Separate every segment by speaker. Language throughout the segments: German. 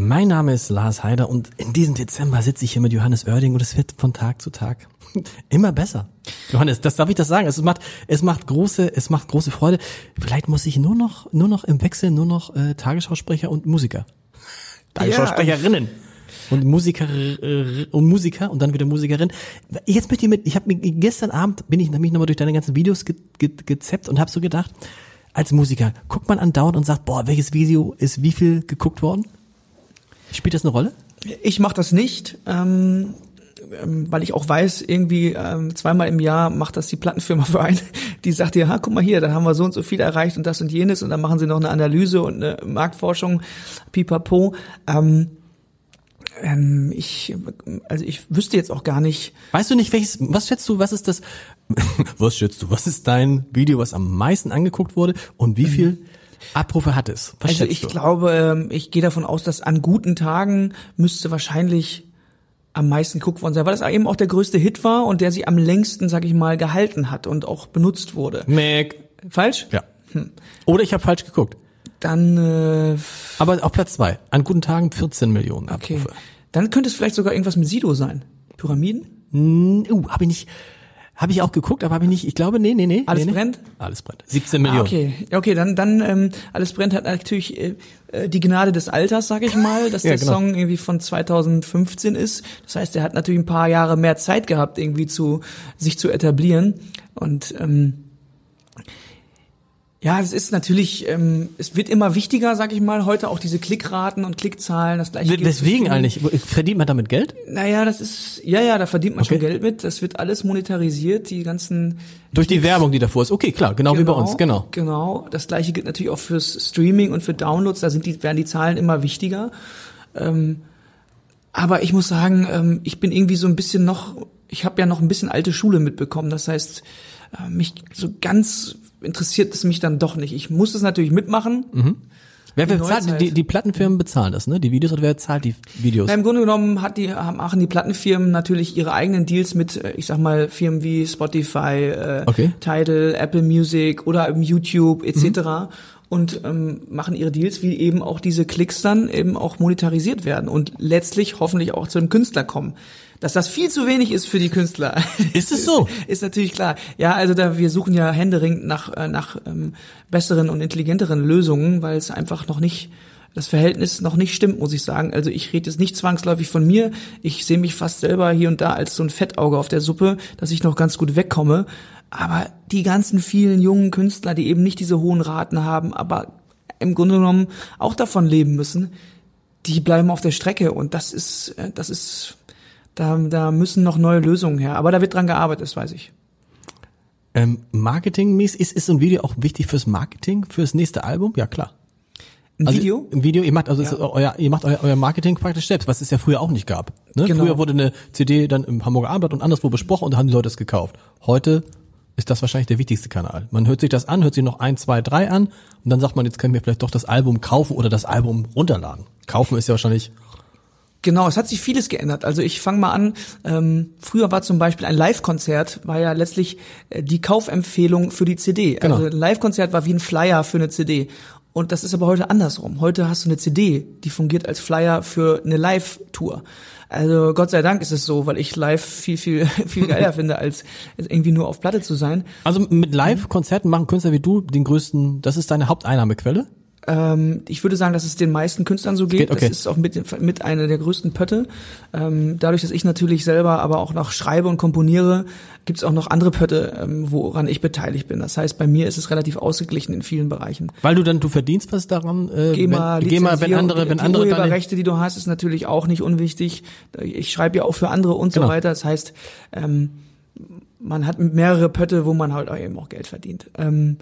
Speaker 1: Mein Name ist Lars Heider und in diesem Dezember sitze ich hier mit Johannes Oerding und es wird von Tag zu Tag immer besser. Johannes, das darf ich das sagen. Es macht, es macht große, es macht große Freude. Vielleicht muss ich nur noch, nur noch im Wechsel nur noch äh, Tagesschausprecher und Musiker. Tagesschausprecherinnen. Und Musiker äh, und Musiker und dann wieder Musikerin. Jetzt möchte ich mit, ich habe gestern Abend bin ich nämlich nochmal durch deine ganzen Videos ge, ge, gezeppt und habe so gedacht, als Musiker guckt man andauernd und sagt, boah, welches Video ist wie viel geguckt worden? Spielt das eine Rolle?
Speaker 2: Ich mache das nicht, ähm, ähm, weil ich auch weiß, irgendwie ähm, zweimal im Jahr macht das die Plattenfirma für einen. Die sagt dir, ha, guck mal hier, da haben wir so und so viel erreicht und das und jenes und dann machen sie noch eine Analyse und eine Marktforschung, pipapo. Ähm, ähm, ich, also ich wüsste jetzt auch gar nicht.
Speaker 1: Weißt du nicht, welches, was schätzt du, was ist das, was schätzt du, was ist dein Video, was am meisten angeguckt wurde und wie viel mhm. Abrufe hat es?
Speaker 2: Was also ich du? glaube, ähm, ich gehe davon aus, dass an guten Tagen müsste wahrscheinlich am meisten geguckt worden sein, weil das eben auch der größte Hit war und der sich am längsten, sag ich mal, gehalten hat und auch benutzt wurde.
Speaker 1: Mac.
Speaker 2: Falsch?
Speaker 1: Ja. Hm. Oder ich habe falsch geguckt.
Speaker 2: Dann äh,
Speaker 1: Aber auf Platz zwei. An guten Tagen 14 Millionen Abrufe. Okay.
Speaker 2: Dann könnte es vielleicht sogar irgendwas mit Sido sein. Pyramiden?
Speaker 1: Uh, habe ich nicht. Habe ich auch geguckt, aber habe ich nicht. Ich glaube, nee, nee, nee.
Speaker 2: Alles
Speaker 1: nee,
Speaker 2: brennt?
Speaker 1: Alles brennt. 17 Millionen. Ah,
Speaker 2: okay, okay, dann dann ähm, alles brennt hat natürlich äh, äh die Gnade des Alters, sag ich mal, dass ja, der genau. Song irgendwie von 2015 ist. Das heißt, er hat natürlich ein paar Jahre mehr Zeit gehabt, irgendwie zu sich zu etablieren und ähm, ja, es ist natürlich, ähm, es wird immer wichtiger, sag ich mal, heute auch diese Klickraten und Klickzahlen, das gleiche.
Speaker 1: Deswegen eigentlich, verdient man damit Geld?
Speaker 2: Naja, das ist, ja, ja, da verdient man okay. schon Geld mit. Das wird alles monetarisiert, die ganzen.
Speaker 1: Durch die Werbung, die davor ist. Okay, klar, genau, genau wie bei genau, uns, genau.
Speaker 2: Genau. Das gleiche gilt natürlich auch fürs Streaming und für Downloads. Da sind die, werden die Zahlen immer wichtiger. Ähm, aber ich muss sagen, ähm, ich bin irgendwie so ein bisschen noch, ich habe ja noch ein bisschen alte Schule mitbekommen. Das heißt, äh, mich so ganz interessiert es mich dann doch nicht. Ich muss es natürlich mitmachen.
Speaker 1: Mhm. Wer bezahlt, die, die Plattenfirmen bezahlen das, ne? Die Videos oder wer zahlt die Videos?
Speaker 2: Na, Im Grunde genommen hat die, machen die Plattenfirmen natürlich ihre eigenen Deals mit, äh, ich sag mal, Firmen wie Spotify, äh, okay. Tidal, Apple Music oder eben YouTube etc. Mhm. und ähm, machen ihre Deals, wie eben auch diese Klicks dann eben auch monetarisiert werden und letztlich hoffentlich auch zu dem Künstler kommen. Dass das viel zu wenig ist für die Künstler.
Speaker 1: Ist es so?
Speaker 2: ist, ist natürlich klar. Ja, also da wir suchen ja händeringend nach äh, nach ähm, besseren und intelligenteren Lösungen, weil es einfach noch nicht das Verhältnis noch nicht stimmt, muss ich sagen. Also ich rede jetzt nicht zwangsläufig von mir. Ich sehe mich fast selber hier und da als so ein Fettauge auf der Suppe, dass ich noch ganz gut wegkomme. Aber die ganzen vielen jungen Künstler, die eben nicht diese hohen Raten haben, aber im Grunde genommen auch davon leben müssen, die bleiben auf der Strecke und das ist, äh, das ist da, da müssen noch neue Lösungen her. Aber da wird dran gearbeitet, das weiß ich.
Speaker 1: Ähm, Marketingmäßig, ist, ist so ein Video auch wichtig fürs Marketing, fürs nächste Album? Ja, klar.
Speaker 2: Ein also, Video?
Speaker 1: Ein Video, ihr macht also ja. euer, ihr macht euer, euer Marketing praktisch selbst, was es ja früher auch nicht gab. Ne? Genau. Früher wurde eine CD dann im Hamburger Abendblatt und anderswo besprochen und da haben die Leute es gekauft. Heute ist das wahrscheinlich der wichtigste Kanal. Man hört sich das an, hört sich noch ein, zwei, drei an und dann sagt man, jetzt können wir vielleicht doch das Album kaufen oder das Album runterladen. Kaufen ist ja wahrscheinlich
Speaker 2: Genau, es hat sich vieles geändert. Also ich fange mal an. Ähm, früher war zum Beispiel ein Live-Konzert, war ja letztlich äh, die Kaufempfehlung für die CD. Genau. Also ein Live-Konzert war wie ein Flyer für eine CD. Und das ist aber heute andersrum. Heute hast du eine CD, die fungiert als Flyer für eine Live-Tour. Also Gott sei Dank ist es so, weil ich live viel, viel, viel geiler finde, als irgendwie nur auf Platte zu sein.
Speaker 1: Also mit Live-Konzerten machen Künstler wie du den größten, das ist deine Haupteinnahmequelle?
Speaker 2: Ähm, ich würde sagen, dass es den meisten Künstlern so geht. geht okay. Das ist auch mit, mit einer der größten Pötte. Ähm, dadurch, dass ich natürlich selber aber auch noch schreibe und komponiere, gibt es auch noch andere Pötte, ähm, woran ich beteiligt bin. Das heißt, bei mir ist es relativ ausgeglichen in vielen Bereichen.
Speaker 1: Weil du dann, du verdienst was daran?
Speaker 2: Äh, GEMA, wenn, GEMA, wenn andere, wenn die andere die Urheberrechte, die du hast, ist natürlich auch nicht unwichtig. Ich schreibe ja auch für andere und genau. so weiter. Das heißt, ähm, man hat mehrere Pötte, wo man halt eben auch Geld verdient. Ähm,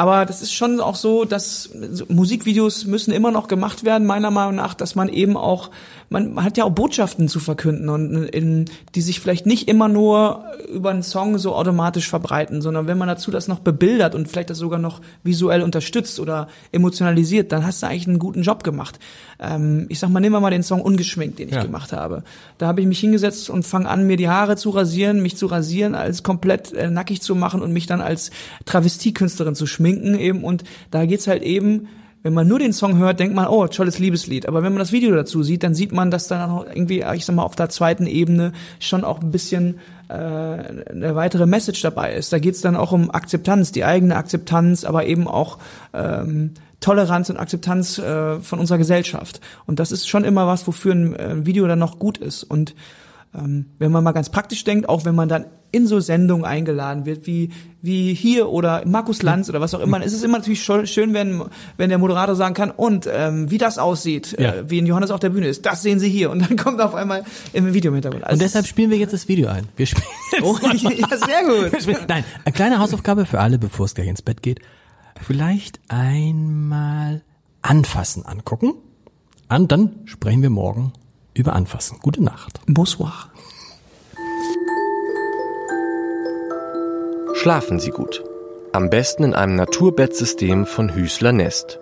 Speaker 2: Aber das ist schon auch so, dass Musikvideos müssen immer noch gemacht werden, meiner Meinung nach, dass man eben auch, man hat ja auch Botschaften zu verkünden und in, die sich vielleicht nicht immer nur über einen Song so automatisch verbreiten, sondern wenn man dazu das noch bebildert und vielleicht das sogar noch visuell unterstützt oder emotionalisiert, dann hast du eigentlich einen guten Job gemacht. Ähm, ich sag mal, nehmen wir mal den Song Ungeschminkt, den ich ja. gemacht habe. Da habe ich mich hingesetzt und fange an, mir die Haare zu rasieren, mich zu rasieren, als komplett äh, nackig zu machen und mich dann als Travestiekünstlerin zu schminken eben. Und da geht's halt eben wenn man nur den Song hört, denkt man, oh, tolles Liebeslied. Aber wenn man das Video dazu sieht, dann sieht man, dass da irgendwie, ich sag mal, auf der zweiten Ebene schon auch ein bisschen äh, eine weitere Message dabei ist. Da geht's dann auch um Akzeptanz, die eigene Akzeptanz, aber eben auch ähm, Toleranz und Akzeptanz äh, von unserer Gesellschaft. Und das ist schon immer was, wofür ein, ein äh, Video dann noch gut ist. Und wenn man mal ganz praktisch denkt, auch wenn man dann in so Sendungen eingeladen wird, wie, wie hier oder Markus Lanz oder was auch immer, ist es immer natürlich schön, wenn, wenn der Moderator sagen kann, und ähm, wie das aussieht, ja. äh, wie in Johannes auf der Bühne ist, das sehen Sie hier. Und dann kommt auf einmal im Video mit
Speaker 1: Also und deshalb spielen wir jetzt das Video ein. Wir spielen oh, ja, sehr gut. Nein, eine kleine Hausaufgabe für alle, bevor es gleich ins Bett geht. Vielleicht einmal anfassen angucken. Und dann sprechen wir morgen über Anfassen. Gute Nacht.
Speaker 2: Bonsoir.
Speaker 3: Schlafen Sie gut. Am besten in einem Naturbettsystem von Hüßler Nest.